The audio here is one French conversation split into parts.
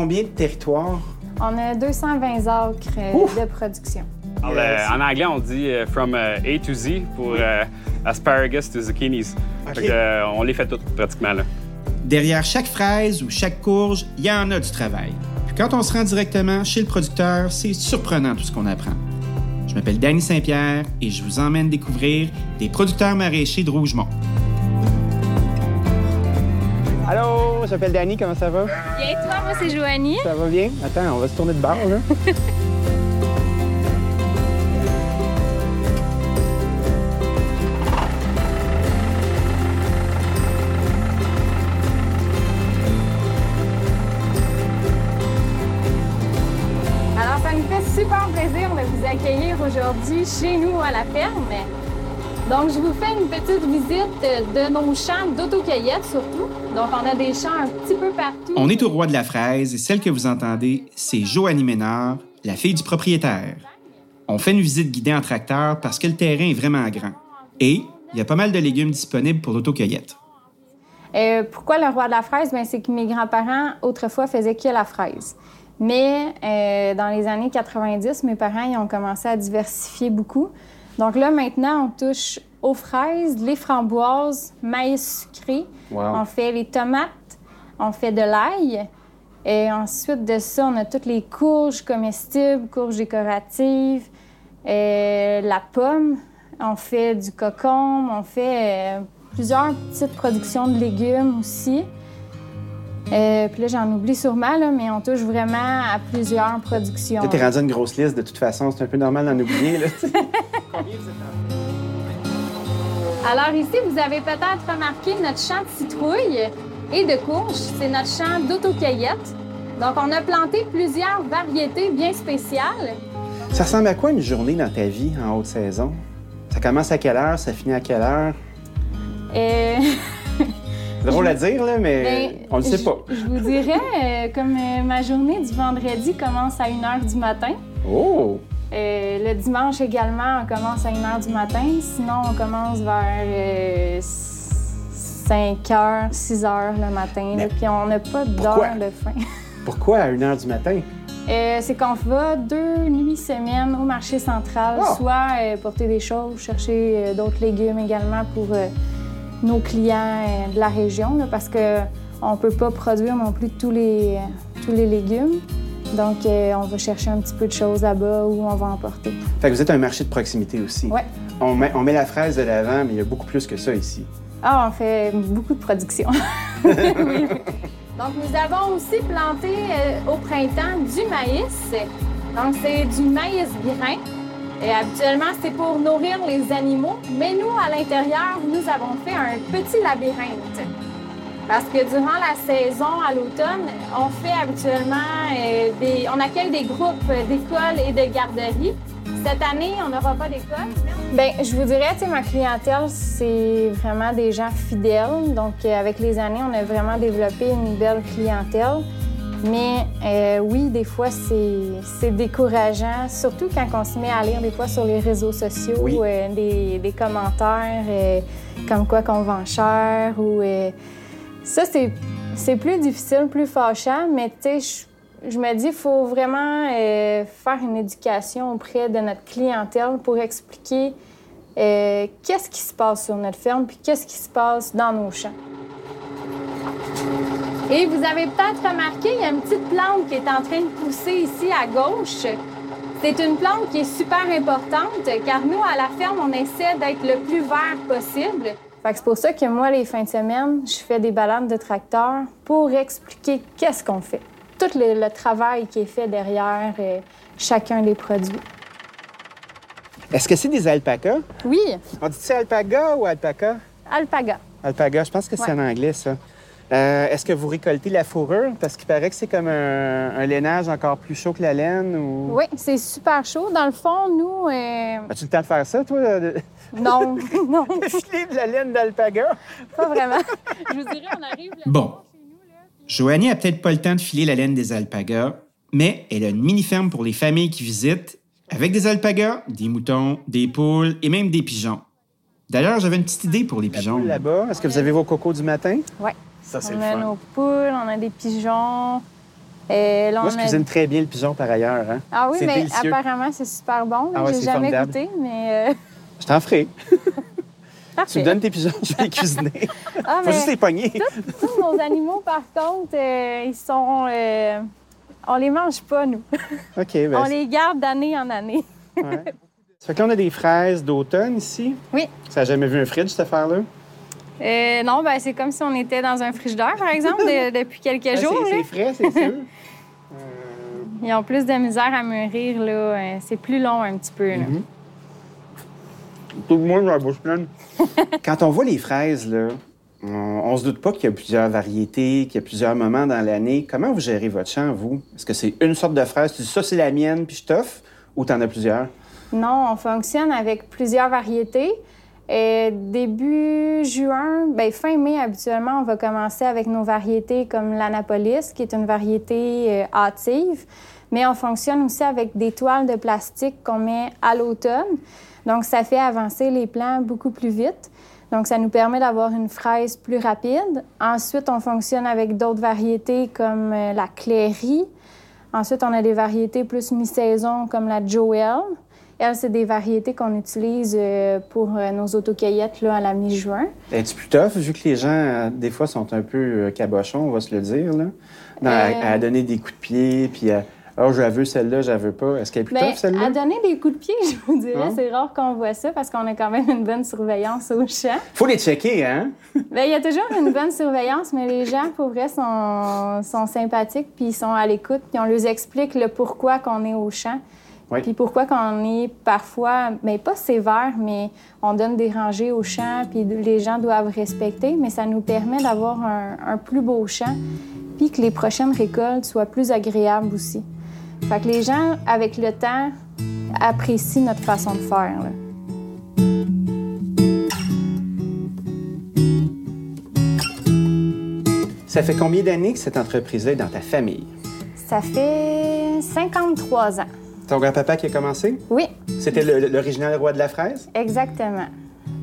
combien de territoires? On a 220 acres euh, Ouf! de production. Alors, euh, en anglais, on dit euh, from euh, A to Z pour euh, asparagus to zucchinis. OK. Fait que, euh, on les fait toutes pratiquement là. Derrière chaque fraise ou chaque courge, il y en a du travail. Puis quand on se rend directement chez le producteur, c'est surprenant tout ce qu'on apprend. Je m'appelle Danny Saint-Pierre et je vous emmène découvrir des producteurs maraîchers de Rougemont. Allô, je m'appelle Danny, comment ça va? Bien, toi, moi, c'est Joanie. Ça va bien? Attends, on va se tourner de bord, là. Alors, ça nous fait super plaisir de vous accueillir aujourd'hui chez nous à la ferme. Donc, je vous fais une petite visite de nos champs d'autocueillette surtout. Donc, on a des champs un petit peu partout. On est au roi de la fraise et celle que vous entendez, c'est Joannie Ménard, la fille du propriétaire. On fait une visite guidée en tracteur parce que le terrain est vraiment grand. Et il y a pas mal de légumes disponibles pour l'autocueillette. Euh, pourquoi le roi de la fraise? Ben, c'est que mes grands-parents, autrefois, faisaient que la fraise. Mais euh, dans les années 90, mes parents ils ont commencé à diversifier beaucoup. Donc là, maintenant, on touche aux fraises, les framboises, maïs sucré. Wow. On fait les tomates, on fait de l'ail. Et ensuite de ça, on a toutes les courges comestibles, courges décoratives, euh, la pomme. On fait du cocombe, on fait euh, plusieurs petites productions de légumes aussi. Euh, puis là, j'en oublie sûrement, là, mais on touche vraiment à plusieurs productions. T'es rendu une grosse liste, de toute façon, c'est un peu normal d'en oublier, là. Alors ici, vous avez peut-être remarqué notre champ de citrouilles et de courges. C'est notre champ d'autocueillette. Donc, on a planté plusieurs variétés bien spéciales. ça ressemble à quoi une journée dans ta vie en haute saison? Ça commence à quelle heure? Ça finit à quelle heure? Euh, drôle à dire, là, mais ben, on le sait pas. Je vous dirais, euh, comme euh, ma journée du vendredi commence à 1 h du matin. Oh! Euh, le dimanche également, on commence à 1 h du matin. Sinon, on commence vers euh, 5 h, 6 h le matin. là. Puis on n'a pas d'heure de fin. Pourquoi à 1 heure du matin? Euh, c'est qu'on va deux nuits semaine au marché central, Ah! soit euh, porter des choses, chercher euh, d'autres légumes également pour nos clients de la région, là, parce que on peut pas produire non plus tous les, tous les légumes. Donc, euh, on va chercher un petit peu de choses là-bas où on va emporter. Fait que vous êtes un marché de proximité aussi. On met, on met la fraise de l'avant, mais il y a beaucoup plus que ça ici. Ah, on fait beaucoup de production. Oui. Donc, nous avons aussi planté euh, au printemps du maïs. Donc, c'est du maïs grain. Et habituellement, c'est pour nourrir les animaux. Mais nous, à l'intérieur, nous avons fait un petit labyrinthe. Parce que durant la saison, à l'automne, on fait habituellement euh, des. On accueille des groupes d'écoles et de garderies. Cette année, on n'aura pas d'école. Bien, je vous dirais, tu ma clientèle, c'est vraiment des gens fidèles. Donc, euh, avec les années, on a vraiment développé une belle clientèle. Mais euh, oui, des fois, c'est décourageant, surtout quand on se met à lire des fois sur les réseaux sociaux Oui. euh, des, des commentaires euh, comme quoi qu'on vend cher ou... ça, c'est plus difficile, plus fâchant, mais tu sais, je- me dis, il faut vraiment faire une éducation auprès de notre clientèle pour expliquer qu'est-ce qui se passe sur notre ferme puis qu'est-ce qui se passe dans nos champs. Et vous avez peut-être remarqué, il y a une petite plante qui est en train de pousser ici à gauche. C'est une plante qui est super importante car nous, à la ferme, on essaie d'être le plus vert possible. Fait que c'est pour ça que moi, les fins de semaine, je fais des balades de tracteur pour expliquer qu'est-ce qu'on fait. Tout le, le travail qui est fait derrière euh, chacun des produits. Est-ce que c'est des alpacas? Oui, On dit-tu alpaga ou alpaca? alpaga. Alpaga, je pense que c'est Ouais. en anglais, ça. Euh, Est-ce que vous récoltez la fourrure? Parce qu'il paraît que c'est comme un, un lainage encore plus chaud que la laine. Ou... Oui, c'est super chaud. Dans le fond, nous, euh, As-tu le temps de faire ça, toi? De non, non, de filer de la laine d'alpaga? pas vraiment. Je vous dirais, on arrive. Bon. là, puis- Joanie a peut-être pas le temps de filer la laine des alpagas, mais elle a une mini-ferme pour les familles qui visitent, avec des alpagas, des moutons, des poules et même des pigeons. D'ailleurs, j'avais une petite idée pour les pigeons. Là-bas, est-ce que vous avez vos cocos du matin? Ouais. Ça, c'est On le a fun. nos poules, on a des pigeons. Et là, Moi, on je a- cuisine très bien le pigeon par ailleurs. Hein? Ah oui, C'est mais délicieux. apparemment, c'est super bon. Ah ouais, J'ai c'est jamais formidable. goûté, mais euh, Je t'en ferai. Tu parfait. me donnes tes pigeons, je vais les cuisiner. Ah, Faut mais juste les pogner. tous nos animaux, par contre, euh, ils sont... euh, on les mange pas, nous. OK, ben, on les garde d'année en année. ouais. Ça fait que là, on a des fraises d'automne ici. Oui. Ça n'a jamais vu un fridge, cette affaire-là? Euh, non, ben c'est comme si on était dans un frigidaire, par exemple, de- depuis quelques Ah, jours. c'est- frais, c'est sûr. Ils ont plus de misère à mûrir, là. Euh, C'est plus long un petit peu, là. Mhm. Tout le monde a la bouche pleine. Quand on voit les fraises, là, on, on se doute pas qu'il y a plusieurs variétés, qu'il y a plusieurs moments dans l'année. Comment vous gérez votre champ, vous? Est-ce que c'est une sorte de fraise? Tu dis ça, c'est la mienne, puis je t'offre? Ou t'en as plusieurs? Non, on fonctionne avec plusieurs variétés. Euh, début juin, ben, fin mai, habituellement, on va commencer avec nos variétés comme l'Anapolis, qui est une variété euh, hâtive. Mais on fonctionne aussi avec des toiles de plastique qu'on met à l'automne. Donc, ça fait avancer les plants beaucoup plus vite. Donc, ça nous permet d'avoir une fraise plus rapide. Ensuite, on fonctionne avec d'autres variétés comme euh, la Cléry. Ensuite, on a des variétés plus mi-saison comme la Joel. Elles, c'est des variétés qu'on utilise euh, pour euh, nos autocueillettes là, à la mi-juin. Es-tu plus tough, vu que les gens, euh, des fois, sont un peu cabochons, on va se le dire, là? Dans- à- Euh. à, donner des coups de pied, puis à... Oh, je la veux celle-là, je la veux pas. Est-ce qu'elle est plus Bien, tough, celle-là? à donner des coups de pied, je vous dirais, c'est rare qu'on voit ça parce qu'on a quand même une bonne surveillance au champ. Faut les checker, hein? Bien, il y a toujours une bonne surveillance, mais les gens, pour vrai, sont, sont sympathiques, puis ils sont à l'écoute, puis on leur explique le pourquoi qu'on est au champ. Oui. Puis pourquoi qu'on est parfois, mais pas sévère, mais on donne des rangées au champ, puis les gens doivent respecter, mais ça nous permet d'avoir un, un plus beau champ, puis que les prochaines récoltes soient plus agréables aussi. Fait que les gens, avec le temps, apprécient notre façon de faire. là. Ça fait combien d'années que cette entreprise-là est dans ta famille? Ça fait 53 ans. Ton grand-papa qui a commencé? Oui, C'était l'original roi de la fraise? Exactement.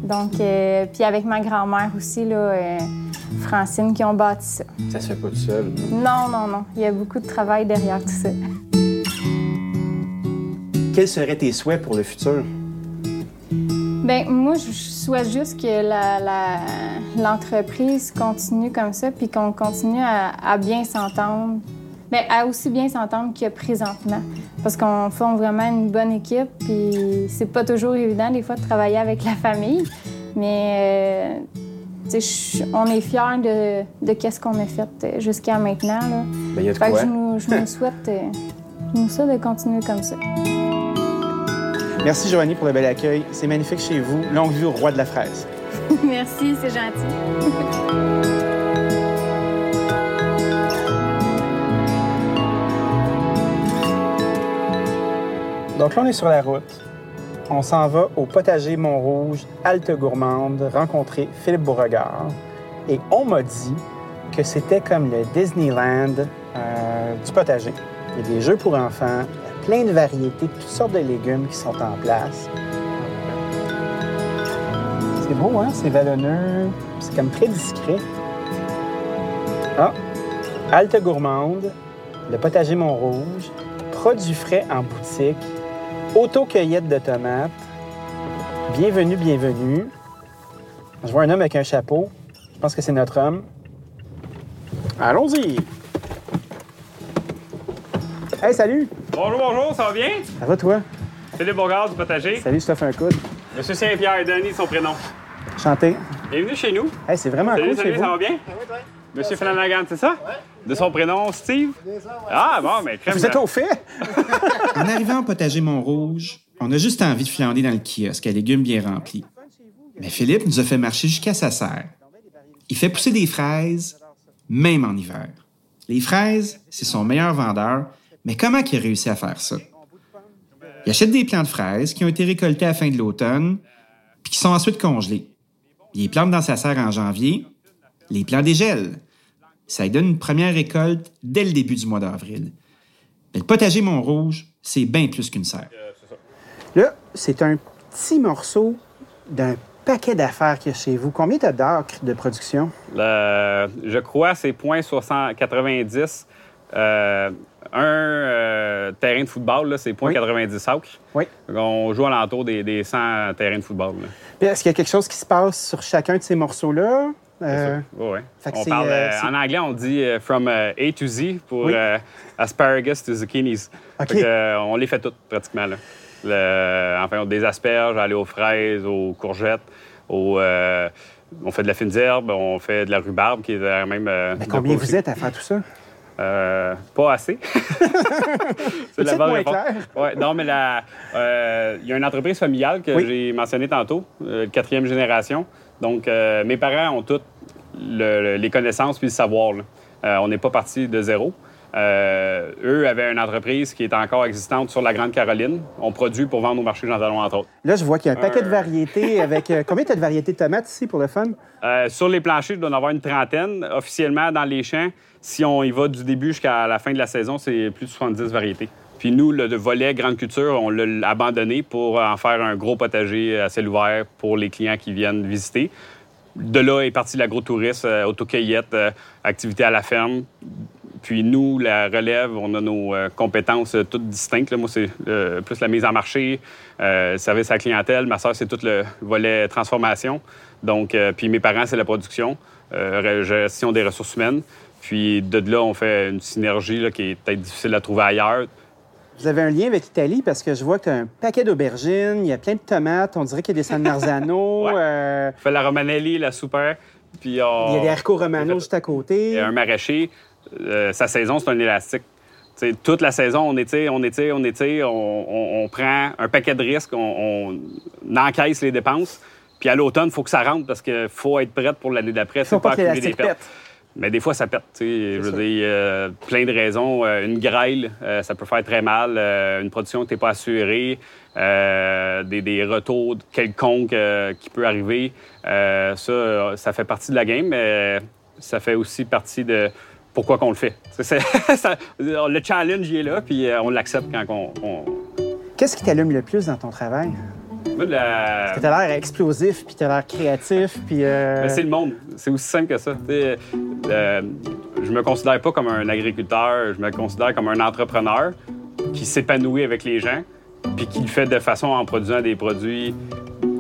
Donc, euh, puis avec ma grand-mère aussi, là, euh, Francine, qui ont bâti ça. Ça se fait pas tout seul. Non, non, non. Il y a beaucoup de travail derrière tout ça. Quels seraient tes souhaits pour le futur? Bien, moi, je souhaite juste que la- la- l'entreprise continue comme ça, puis qu'on continue à, à bien s'entendre. Bien, à aussi bien s'entendre que présentement. Parce qu'on forme vraiment une bonne équipe, puis c'est pas toujours évident, des fois, de travailler avec la famille. Mais, euh, tu sais, je- on est fiers de, de qu'est-ce qu'on a fait euh, jusqu'à maintenant. Là. Ben, il y a de Fait que quoi? je nous, je nous souhaite, euh, je nous souhaite de continuer comme ça. Merci, Joanie, pour le bel accueil. C'est magnifique chez vous. Longue vue au roi de la fraise. Merci, c'est gentil. Donc là, on est sur la route. On s'en va au potager Montrouge, Halte Gourmande, rencontrer Philippe Beauregard. Et on m'a dit que c'était comme le Disneyland euh, du potager. Il y a des jeux pour enfants, plein de variétés, toutes sortes de légumes qui sont en place. C'est beau, hein? C'est vallonneux. C'est comme très discret. Ah! Halte Gourmande, le potager Montrouge, produits frais en boutique, auto-cueillette de tomates. Bienvenue, bienvenue. Je vois un homme avec un chapeau. Je pense que c'est notre homme. Allons-y! Hey, salut! Bonjour, bonjour, ça va bien? Ça va, toi? Philippe Bourgard du potager. Salut, je te fais un coude. Monsieur Saint-Pierre, Denis, son prénom. Chanté. Bienvenue chez nous. Hey, c'est vraiment Salut, cool salut, chez vous. ça va bien? Monsieur Flanagan, c'est ça? De son prénom, Steve? Ah, bon, mais crème. Vous êtes au fait? En arrivant au potager Montrouge, on a juste envie de flander dans le kiosque à légumes bien remplis. Mais Philippe nous a fait marcher jusqu'à sa serre. Il fait pousser des fraises, même en hiver. Les fraises, c'est son meilleur vendeur, mais comment il a réussi à faire ça? Il achète des plants de fraises qui ont été récoltés à la fin de l'automne, puis qui sont ensuite congelés. Il les plante dans sa serre en janvier, les plants dégèlent. Ça lui donne une première récolte dès le début du mois d'avril. Mais le potager Montrouge, c'est bien plus qu'une serre. Là, c'est un petit morceau d'un paquet d'affaires qu'il y a chez vous. Combien t'as d'acres de production? Le- je crois c'est .90 Euh, un euh, terrain de football, là, c'est Oui. 0.90 acres. Oui. Donc, On joue alentour des, des 100 terrains de football. Est-ce qu'il y a quelque chose qui se passe sur chacun de ces morceaux-là? Euh. Ouais, On parle, euh, euh, en anglais, on dit from euh, A to Z pour Oui. euh, asparagus to zucchinis. Que, on les fait toutes pratiquement. Là. Le- enfin, des asperges, aller aux fraises, aux courgettes, aux, euh, on fait de la fine herbe, on fait de la rhubarbe qui est même. mais combien vous êtes à faire tout ça? Euh, pas assez. C'est moins clair. Ouais, non, mais la- euh, il y a une entreprise familiale que Oui. j'ai mentionnée tantôt, euh, quatrième génération. Donc, euh, mes parents ont toutes le- le- les connaissances puis le savoir. là. Euh, on n'est pas parti de zéro. Euh, eux avaient une entreprise qui est encore existante sur la Grande Caroline. On produit pour vendre au marché Jean Talon, entre autres. Là, je vois qu'il y a un paquet de variétés avec. combien tu as de variétés de tomates ici pour le fun? Sur les planchers, je dois en avoir une trentaine. Officiellement, dans les champs, si on y va du début jusqu'à la fin de la saison, c'est plus de 70 variétés. Puis nous, le volet grande culture, on l'a abandonné pour en faire un gros potager à ciel ouvert pour les clients qui viennent visiter. De là est parti l'agrotourisme, euh, autocueillette, euh, activité à la ferme. Puis nous, la relève, on a nos euh, compétences euh, toutes distinctes. Moi, c'est plus la mise en marché, service à la clientèle. Ma soeur, c'est tout le volet transformation. Donc, puis mes parents, c'est la production, gestion des ressources humaines. Puis de là, on fait une synergie qui est peut-être difficile à trouver ailleurs. Vous avez un lien avec l'Italie parce que je vois que tu as un paquet d'aubergines, il y a plein de tomates, on dirait qu'il y a des San Marzano, Ouais. euh, On fait la romanelli, la super, puis on... il y a des haricots romano fait- juste à côté. Il y a un maraîcher, euh, sa saison, c'est un élastique. Toute la saison, on étire, on étire, on étire, on, on- on prend un paquet de risques, on, on encaisse les dépenses. Puis à l'automne, il faut que ça rentre parce qu'il faut être prête pour l'année d'après. Faut c'est pas que accumuler des pertes. pète. Mais des fois, ça pète. tu sais. Je veux dire, euh, plein de raisons. Euh, une grêle, euh, ça peut faire très mal. Euh, une production que tu n'es pas assurée. Euh, des, des retours quelconques euh, qui peut arriver. Euh, ça, ça fait partie de la game, mais ça fait aussi partie de pourquoi qu'on le fait. Ça- le challenge, il est là, puis on l'accepte quand on... on... Qu'est-ce qui t'allume le plus dans ton travail? La- Tu as l'air explosif, puis tu as l'air créatif, puis... euh, Mais c'est le monde. C'est aussi simple que ça. Euh, je me considère pas comme un agriculteur, je me considère comme un entrepreneur qui s'épanouit avec les gens, puis qui le fait de façon en produisant des produits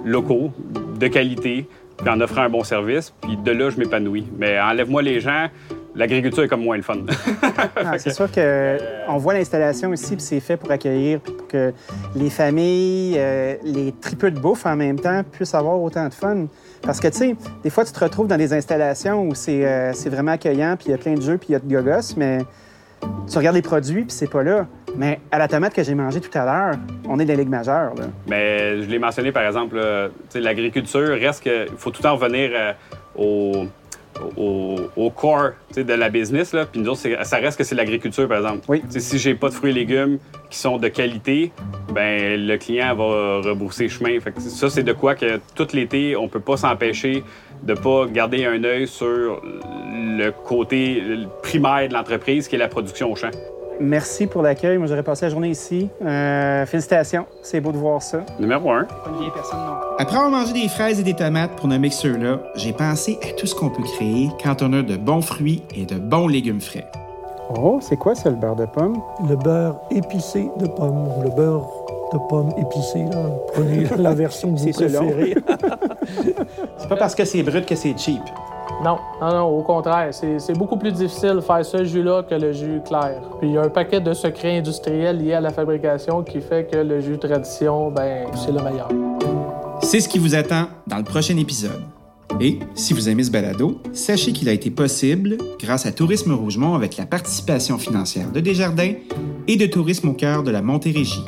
locaux, de qualité, puis en offrant un bon service. Puis de là, je m'épanouis. Mais enlève-moi les gens, l'agriculture est comme moins le fun. Ah, c'est sûr que on voit l'installation ici, puis c'est fait pour accueillir, puis pour que les familles, euh, les tripeux de bouffe en même temps puissent avoir autant de fun. Parce que, tu sais, des fois, tu te retrouves dans des installations où c'est euh, c'est vraiment accueillant, puis il y a plein de jeux, puis il y a de gogos, mais tu regardes les produits, puis c'est pas là. Mais à la tomate que j'ai mangée tout à l'heure, on est dans la Ligue majeure, là. Mais je l'ai mentionné, par exemple, l'agriculture reste que. Il faut tout le temps revenir euh, au, au, au core de la business. Là. Puis nous autres, ça reste que c'est l'agriculture, par exemple. Oui. Si j'ai pas de fruits et légumes qui sont de qualité, ben le client va rebrousser chemin. Fait que ça, c'est de quoi que tout l'été, on peut pas s'empêcher de pas garder un œil sur le côté primaire de l'entreprise, qui est la production au champ. Merci pour l'accueil. Moi, j'aurais passé la journée ici. Euh, félicitations. C'est beau de voir ça. Numéro un. Pas une vieille personne non Après avoir mangé des fraises et des tomates pour nommer ceux-là, j'ai pensé à tout ce qu'on peut créer quand on a de bons fruits et de bons légumes frais. Oh, c'est quoi ça, le beurre de pomme? le beurre épicé de pomme ou le beurre de pomme épicé. Là. Prenez la version que vous préférez. C'est pas parce que c'est brut que c'est cheap. Non, non, non, au contraire. C'est beaucoup plus difficile de faire ce jus-là que le jus clair. Puis il y a un paquet de secrets industriels liés à la fabrication qui fait que le jus tradition, ben, c'est le meilleur. C'est ce qui vous attend dans le prochain épisode. Et si vous aimez ce balado, sachez qu'il a été possible grâce à Tourisme Rougemont avec la participation financière de Desjardins et de Tourisme au cœur de la Montérégie.